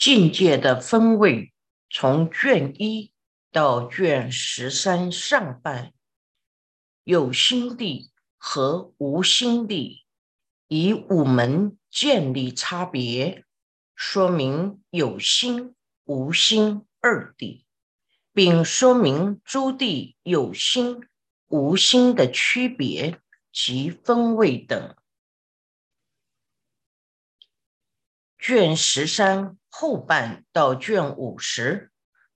境界的分位，从卷一到卷十三上半，有心地和无心地，以五门建立差别，说明有心、无心二地，并说明诸地有心、无心的区别及分位等。卷十三后半到卷五十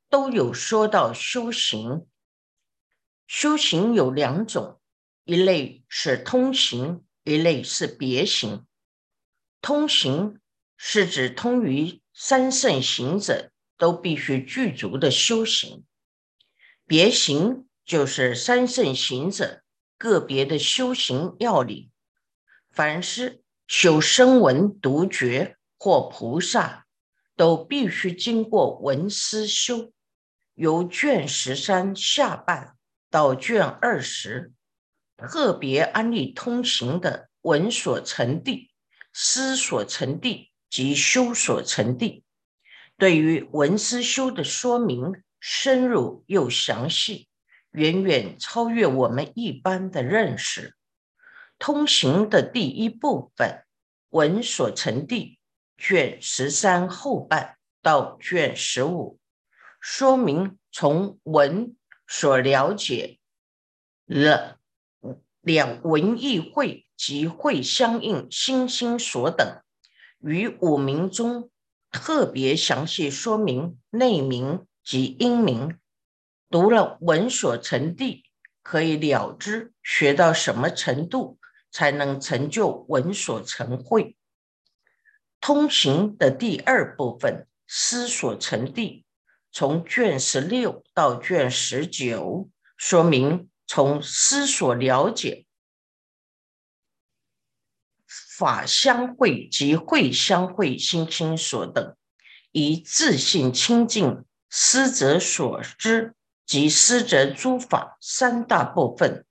都有说到修行。修行有两种，一类是通行，一类是别行。通行是指通于三圣行者都必须具足的修行，别行就是三圣行者个别的修行要领。凡是修声闻独觉。或菩萨都必须经过文思修，由卷十三下半到卷二十，特别安利通行的文所成地、思所成地及修所成地。对于文思修的说明深入又详细，远远超越我们一般的认识。通行的第一部分，文所成地。卷十三后半到卷十五，说明从文所了解了两文意会及会相应心心所等，于五名中特别详细说明内名及音名。读了文所成地，可以了知学到什么程度才能成就文所成会。通行的第二部分，思所成地，从卷十六到卷十九，说明从思所了解法相会及会相会心心所等，以自信清净思者所知及思者诸法三大部分，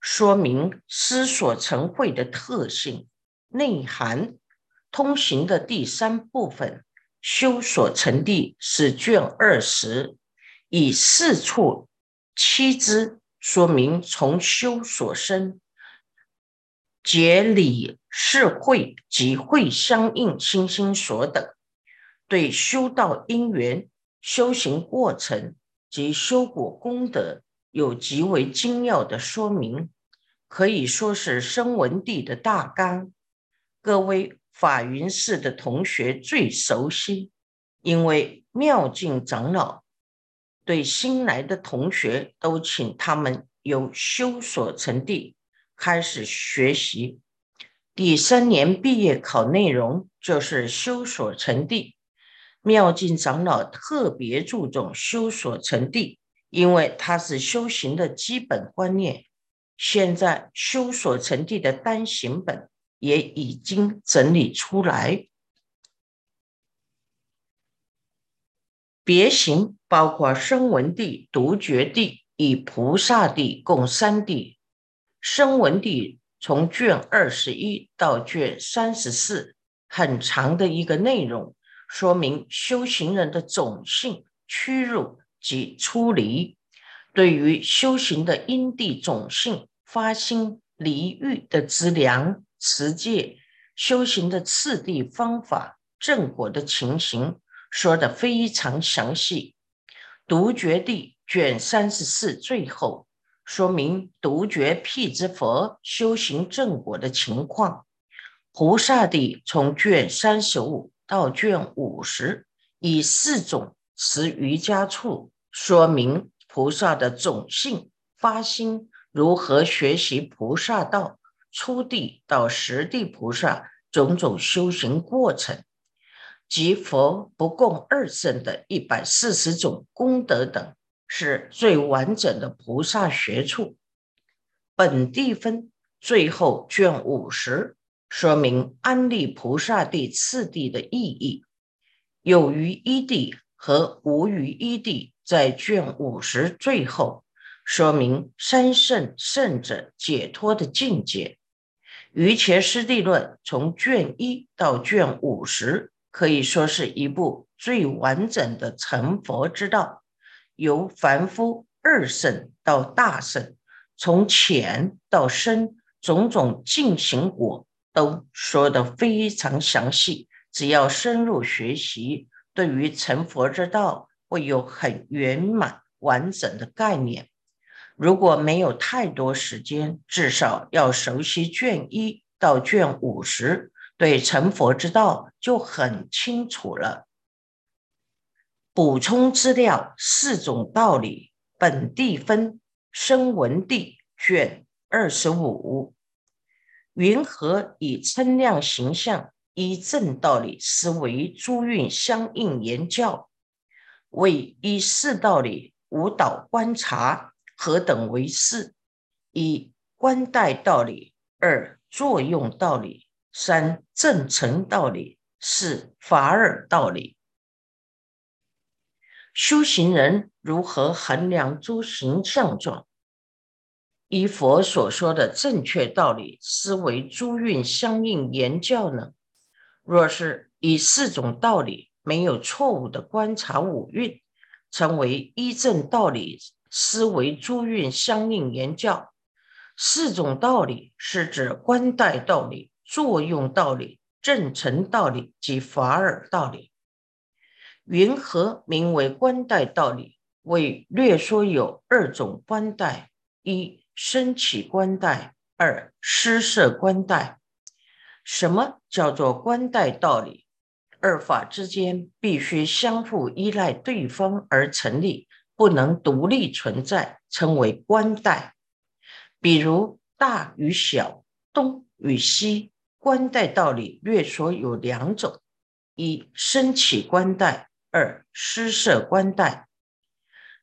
说明思所成会的特性内涵。通行的第三部分，修所成地是卷二十，以四处七支说明从修所生，结理是会及会相应心心所等，对修道因缘、修行过程及修果功德有极为精要的说明，可以说是声闻地的大纲。各位。法云寺的同学最熟悉，因为妙境长老对新来的同学都请他们由修所成地开始学习。第三年毕业考内容就是修所成地。妙境长老特别注重修所成地，因为它是修行的基本观念。现在修所成地的单行本。也已经整理出来。别行包括声闻地、独觉地与菩萨地共三地。声闻地从卷二十一到卷三十四，很长的一个内容，说明修行人的种性、屈辱及出离。对于修行的因地种性、发心离欲的资粮。持戒修行的次第方法、正果的情形，说的非常详细。独觉地卷三十四最后说明独觉辟支佛修行正果的情况。菩萨地从卷三十五到卷五十，以四种持瑜伽处说明菩萨的种性发心如何学习菩萨道。初地到十地菩萨种种修行过程，及佛不共二圣的一百四十种功德等，是最完整的菩萨学处。本地分最后卷五十说明安利菩萨地次第的意义，有余一地和无余一地在卷五十最后说明三圣圣者解脱的境界。《于前师地论》从卷一到卷五十，可以说是一部最完整的成佛之道，由凡夫二圣到大圣，从浅到深，种种进行果都说得非常详细。只要深入学习，对于成佛之道会有很圆满完整的概念。如果没有太多时间，至少要熟悉卷一到卷五十，对成佛之道就很清楚了。补充资料：四种道理，本地分，声闻地卷二十五。云何以称量形象，依正道理思维诸运相应言教？为依四道理无导观察。何等为四？一观待道理，二作用道理，三正成道理，四法尔道理。修行人如何衡量诸行相状？依佛所说的正确道理，思维诸运相应言教呢？若是以四种道理没有错误的观察五蕴，成为一正道理。思维诸运相应言教，四种道理是指观待道理、作用道理、正成道理及法尔道理。云何名为观待道理？为略说有二种观待：一升起观待，二施设观待。什么叫做观待道理？二法之间必须相互依赖对方而成立。不能独立存在，称为官带。比如大与小、东与西，官带道理略说有两种：一升起官带，二施设官带。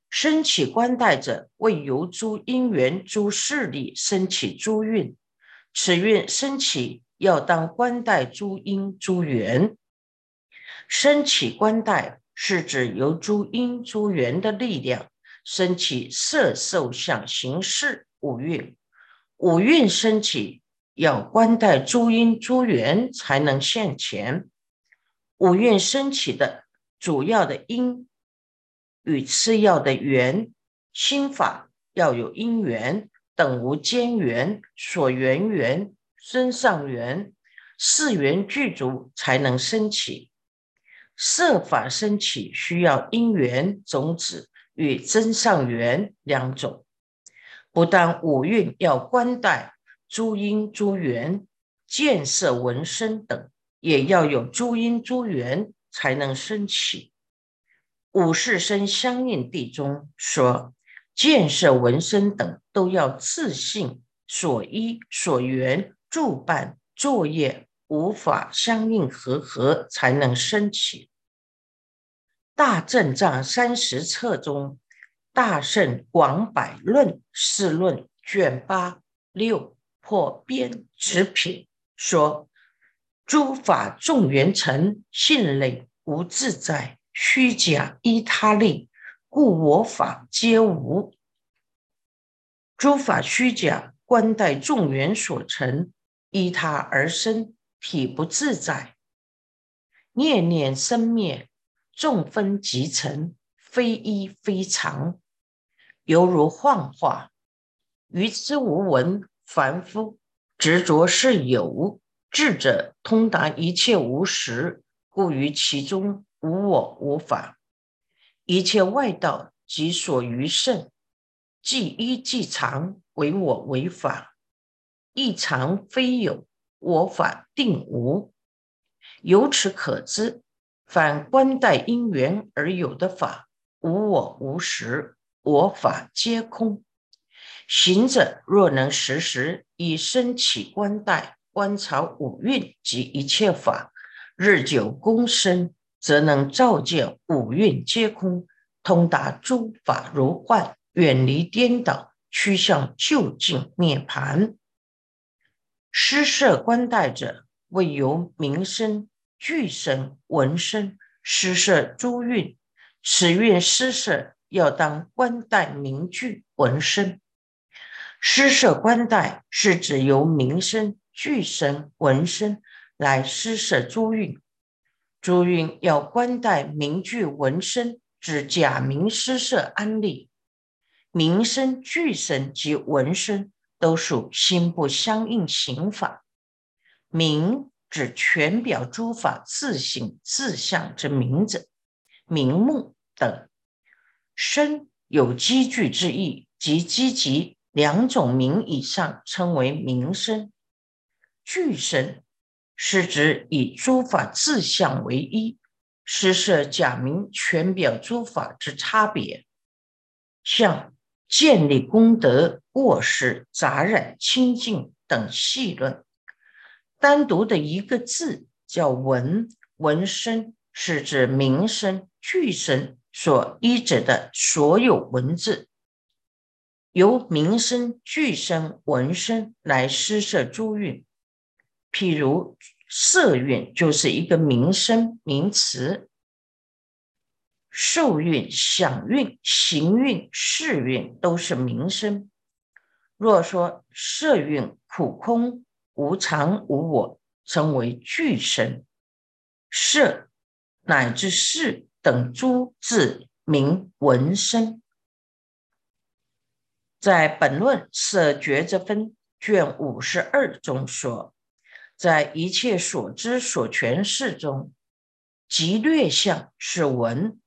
升起官带者，为由诸因缘、诸势力升起诸运，此运升起要当官带诸因、诸缘。升起官带。是指由诸因诸缘的力量升起色受想行识五蕴，五蕴升起要观待诸因诸缘才能现前。五蕴升起的主要的因与次要的缘，心法要有因缘，等无间缘、所缘缘、身上缘，四缘具足才能升起。色法升起需要因缘种子与真上缘两种，不但五蕴要观待诸因诸缘、见色闻声等，也要有诸因诸缘才能升起。五世生相应地中说，见色闻声等都要自信所依所缘助办作业。无法相应和合，才能升起。大正藏三十册中，《大圣广百论》四论卷八六破边直品说：诸法众缘成，性类无自在，虚假依他力，故我法皆无。诸法虚假，观待众缘所成，依他而生。体不自在，念念生灭，众分集成，非一非常，犹如幻化。于之无闻，凡夫执着是有，智者通达一切无实，故于其中无我无法。一切外道即所于圣，即一即常，为我为法，亦常非有。我法定无，由此可知，反观待因缘而有的法，无我无实，我法皆空。行者若能时时以身起观待，观察五蕴及一切法，日久功深，则能照见五蕴皆空，通达诸法如幻，远离颠倒，趋向究竟涅盘。施设观待者，为由名声、具声、闻声，施设诸运。此运施设要当观待名具、闻声。施设观待是指由名声、具声、闻声来施设诸运。诸运要官带名具纹身，指假名施设安利。名声、具身及纹身都属心不相应刑法。名指全表诸法自性自相之名者，名目等。身有积聚之意，即积极两种名以上，称为名身。具身。是指以诸法自相为一，施设假名全表诸法之差别，像建立功德、过失、杂染、清净等细论。单独的一个字叫文，文身是指名声、句声所依止的所有文字，由名声、句声、文声来施设诸运。譬如色蕴就是一个名声名词，受蕴、想蕴、行蕴、世蕴都是名声。若说色蕴苦空无常无我，称为具身；色乃至识等诸字名闻声。在本论色觉之分卷五十二中说。在一切所知所诠事中，极略相是文，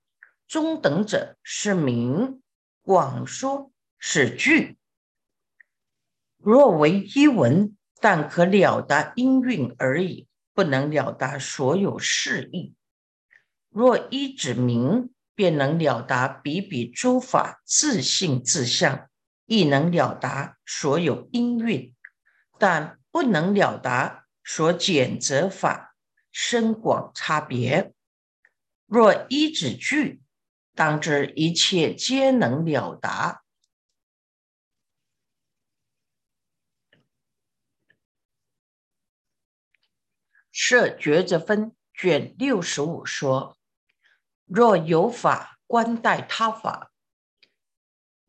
中等者是名，广说是句。若为一文，但可了达音韵而已，不能了达所有事意。若一指名，便能了达比比诸法自性自相，亦能了达所有音韵，但不能了达。所简则法深广差别，若一指句，当知一切皆能了达。设抉择分卷六十五说：若有法观待他法，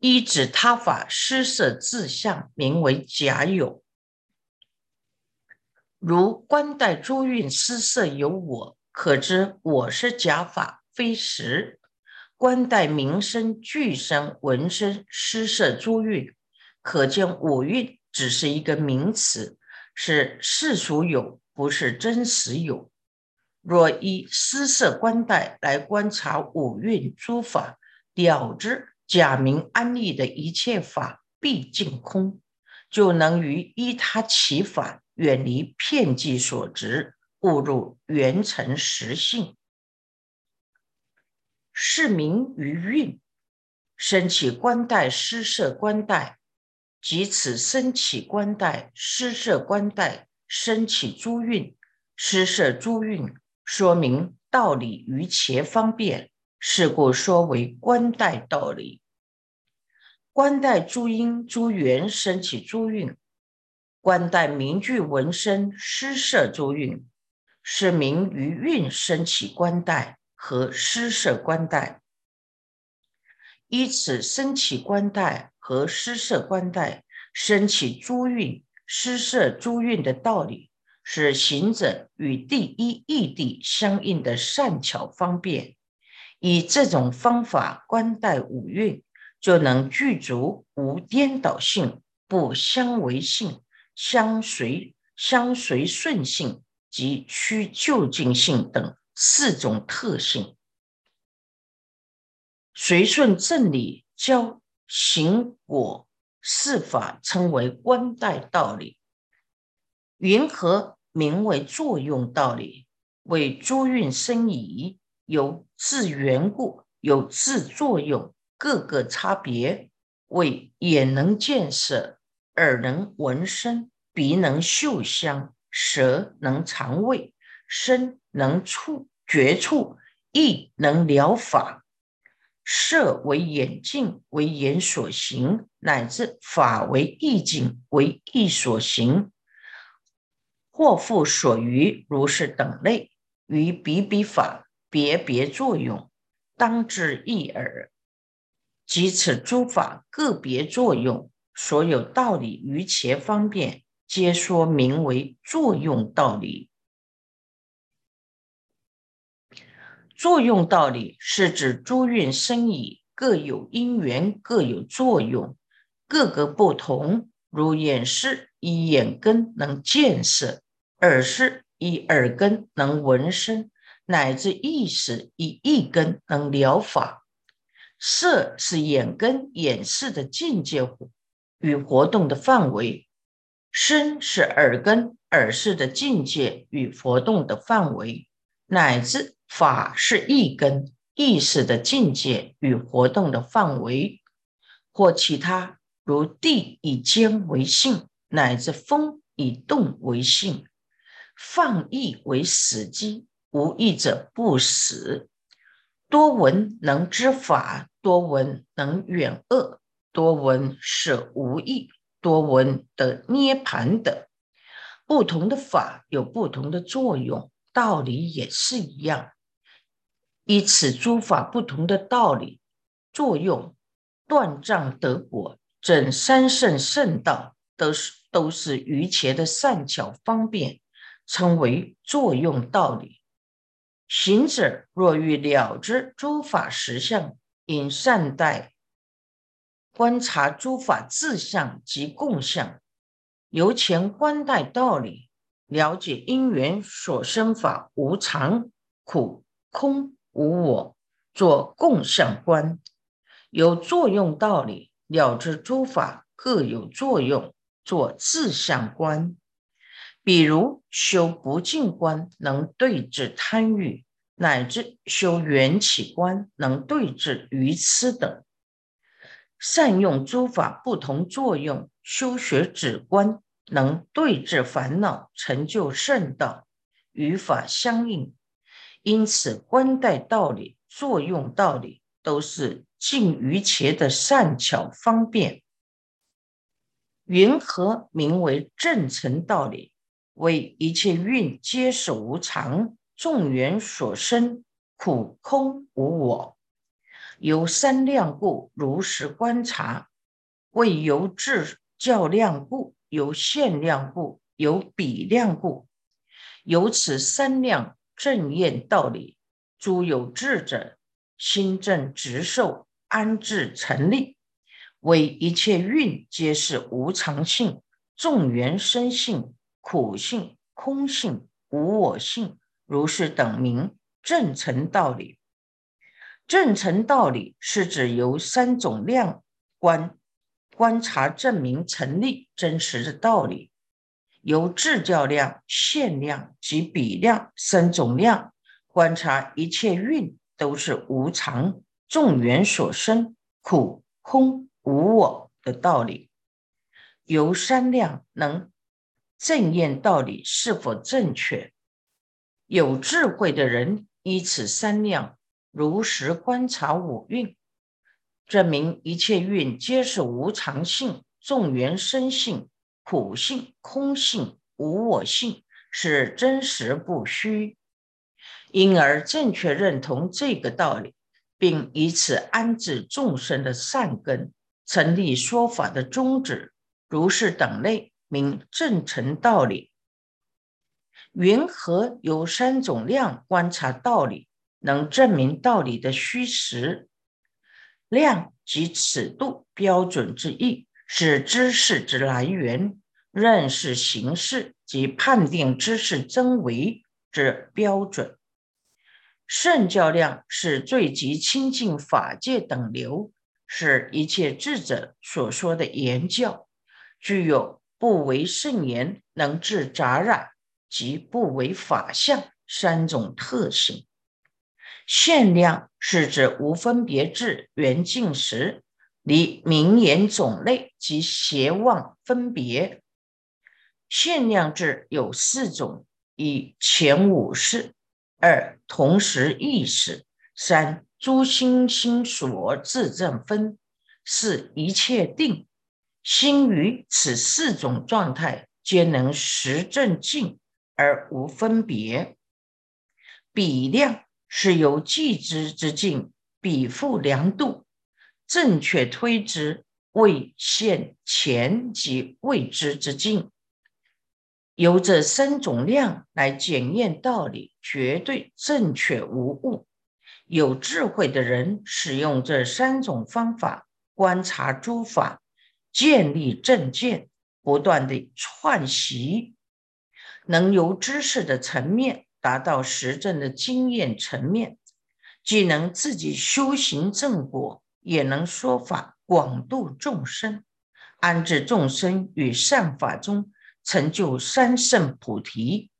一指他法施设自相，名为假有。如观待诸运施色有我，可知我是假法，非实。观待名声、具声、闻声施设诸运，可见五蕴只是一个名词，是世俗有，不是真实有。若依施色观带来观察五蕴诸法，了知假名安立的一切法毕竟空，就能于依他起法。远离片计所执，误入圆成实性。是名于运，升起观带施设官带，即此升起观带施设官带，升起诸运施设诸运，说明道理于前方便，是故说为官带道理。官带诸因诸缘升起诸运。官带名句文身施设诸运，是名于运升起官带和施设观待。依此升起观待和施设观待，升起诸运施设诸运的道理，是行者与第一义谛相应的善巧方便。以这种方法观待五蕴，就能具足无颠倒性、不相违性。相随、相随顺性及趋就近性等四种特性，随顺正理教行果四法称为观待道理。云何名为作用道理？为诸运生疑，有自缘故，有自作用，各个差别。为眼能见色。耳能闻声，鼻能嗅香，舌能尝味，身能触觉处亦能了法。色为眼镜，为眼所行；乃至法为意境，为意所行。或复所余如是等类，于比比法别别作用，当知一耳。即此诸法个别作用。所有道理于前方便，皆说名为作用道理。作用道理是指诸运生矣，各有因缘，各有作用，各个不同。如眼视以眼根能见色，耳视以耳根能闻声，乃至意识以意根能了法。色是眼根眼视的境界与活动的范围，声是耳根耳视的境界与活动的范围，乃至法是意根意识的境界与活动的范围，或其他。如地以坚为性，乃至风以动为性，放逸为死机，无意者不死。多闻能知法，多闻能远恶，多闻是无益，多闻得涅盘等。不同的法有不同的作用，道理也是一样。依此诸法不同的道理作用，断障得果。整三圣圣道都是都是于前的善巧方便，称为作用道理。行者若欲了知诸法实相，应善待观察诸法自相及共相，由前观待道理，了解因缘所生法无常、苦、空、无我，做共相观，有作用道理。了知诸法各有作用，做自相观。比如修不净观，能对治贪欲；乃至修缘起观，能对治愚痴等。善用诸法不同作用，修学止观，能对治烦恼，成就圣道，与法相应。因此，观待道理、作用道理，都是。尽于切的善巧方便，云何名为正成道理？为一切运皆是无常，众缘所生，苦空无我。由三量故，如实观察；为由质较量故，由限量故，由比量故。由此三量正验道理，诸有智者心正直受。安置成立，为一切运皆是无常性、众缘生性、苦性、空性、无我性，如是等名正成道理。正成道理是指由三种量观观察证明成立真实的道理，由质教量、限量及比量三种量观察一切运都是无常。众缘所生，苦空无我的道理，由三量能正验道理是否正确？有智慧的人依此三量如实观察五蕴，证明一切运皆是无常性、众缘生性、苦性、空性、无我性，是真实不虚，因而正确认同这个道理。并以此安置众生的善根，成立说法的宗旨，如是等类，名正成道理。云何有三种量观察道理，能证明道理的虚实？量即尺度、标准之意，是知识之来源，认识形式及判定知识真伪之标准。圣教量是最极清净法界等流，是一切智者所说的言教，具有不为圣言，能治杂染及不为法相三种特性。限量是指无分别智圆净时，离名言种类及邪妄分别。限量智有四种，一前五式。二同时意识，三诸心心所自证分，四一切定心于此四种状态，皆能实证尽而无分别。比量是由计之之境比复量度，正确推之未现前及未知之境。由这三种量来检验道理，绝对正确无误。有智慧的人使用这三种方法观察诸法，建立正见，不断的串习，能由知识的层面达到实证的经验层面，既能自己修行正果，也能说法广度众生，安置众生与善法中，成就三圣菩提。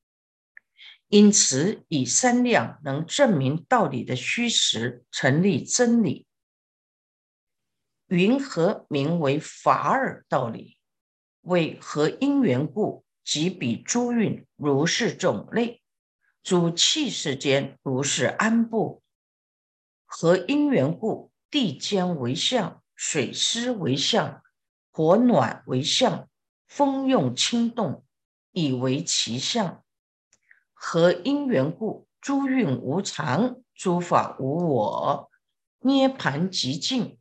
因此，以三量能证明道理的虚实，成立真理。云何名为法尔道理？为何因缘故，即彼诸运如是种类，诸气世间如是安布。何因缘故，地间为相，水湿为相，火暖为相，风用轻动，以为其相。何因缘故，诸运无常，诸法无我，涅盘极尽。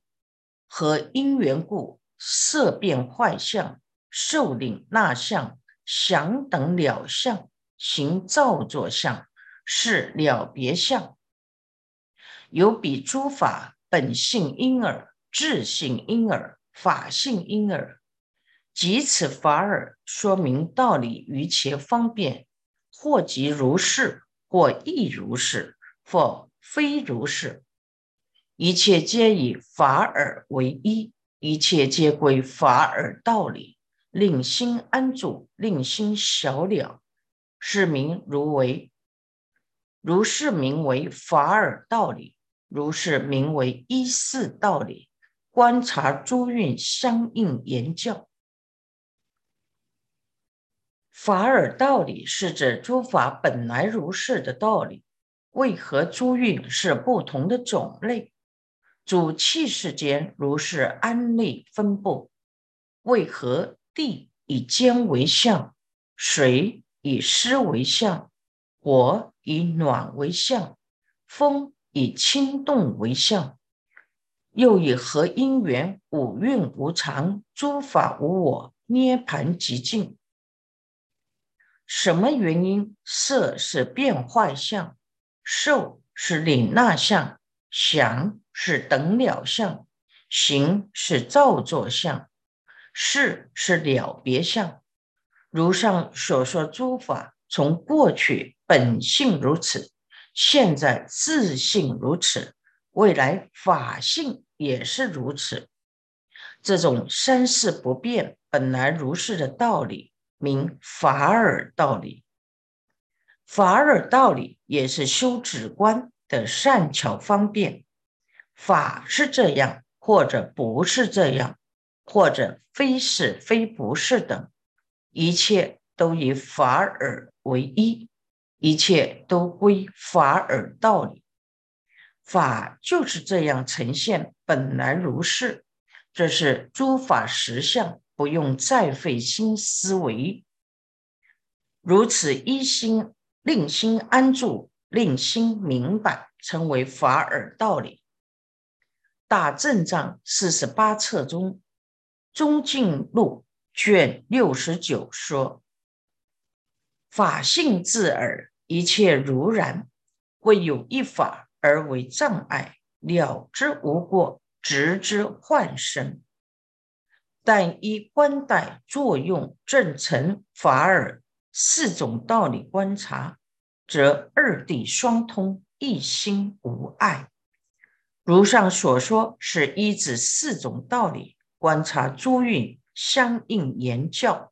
何因缘故，色变坏相，受领纳相，想等了相，行造作相，是了别相。有比诸法本性因而，智性因而，法性因而，即此法耳，说明道理于其方便。或即如是，或亦如是，或非如是。一切皆以法尔为一，一切皆归法尔道理，令心安住，令心小了，是名如为如是名为法尔道理，如是名为一四道理。观察诸运相应言教。法尔道理是指诸法本来如是的道理。为何诸运是不同的种类？主气世间如是安立分布。为何地以坚为相，水以湿为相，火以暖为相，风以轻动为相？又以何因缘五蕴无常，诸法无我，涅盘极尽？什么原因？色是变坏相，受是领纳相，想是等了相，行是造作相，事是了别相。如上所说诸法，从过去本性如此，现在自性如此，未来法性也是如此。这种三世不变、本来如是的道理。名法尔道理，法尔道理也是修止观的善巧方便。法是这样，或者不是这样，或者非是非不是等，一切都以法尔为一，一切都归法尔道理。法就是这样呈现，本来如是，这是诸法实相。不用再费心思维，如此一心令心安住，令心明白，成为法尔道理。大正藏四十八册中，《中进录》卷六十九说：“法性自耳，一切如然，未有一法而为障碍，了之无过，直之幻生。”但依观待作用正成法尔四种道理观察，则二谛双通，一心无碍。如上所说，是依止四种道理观察诸运相应言教。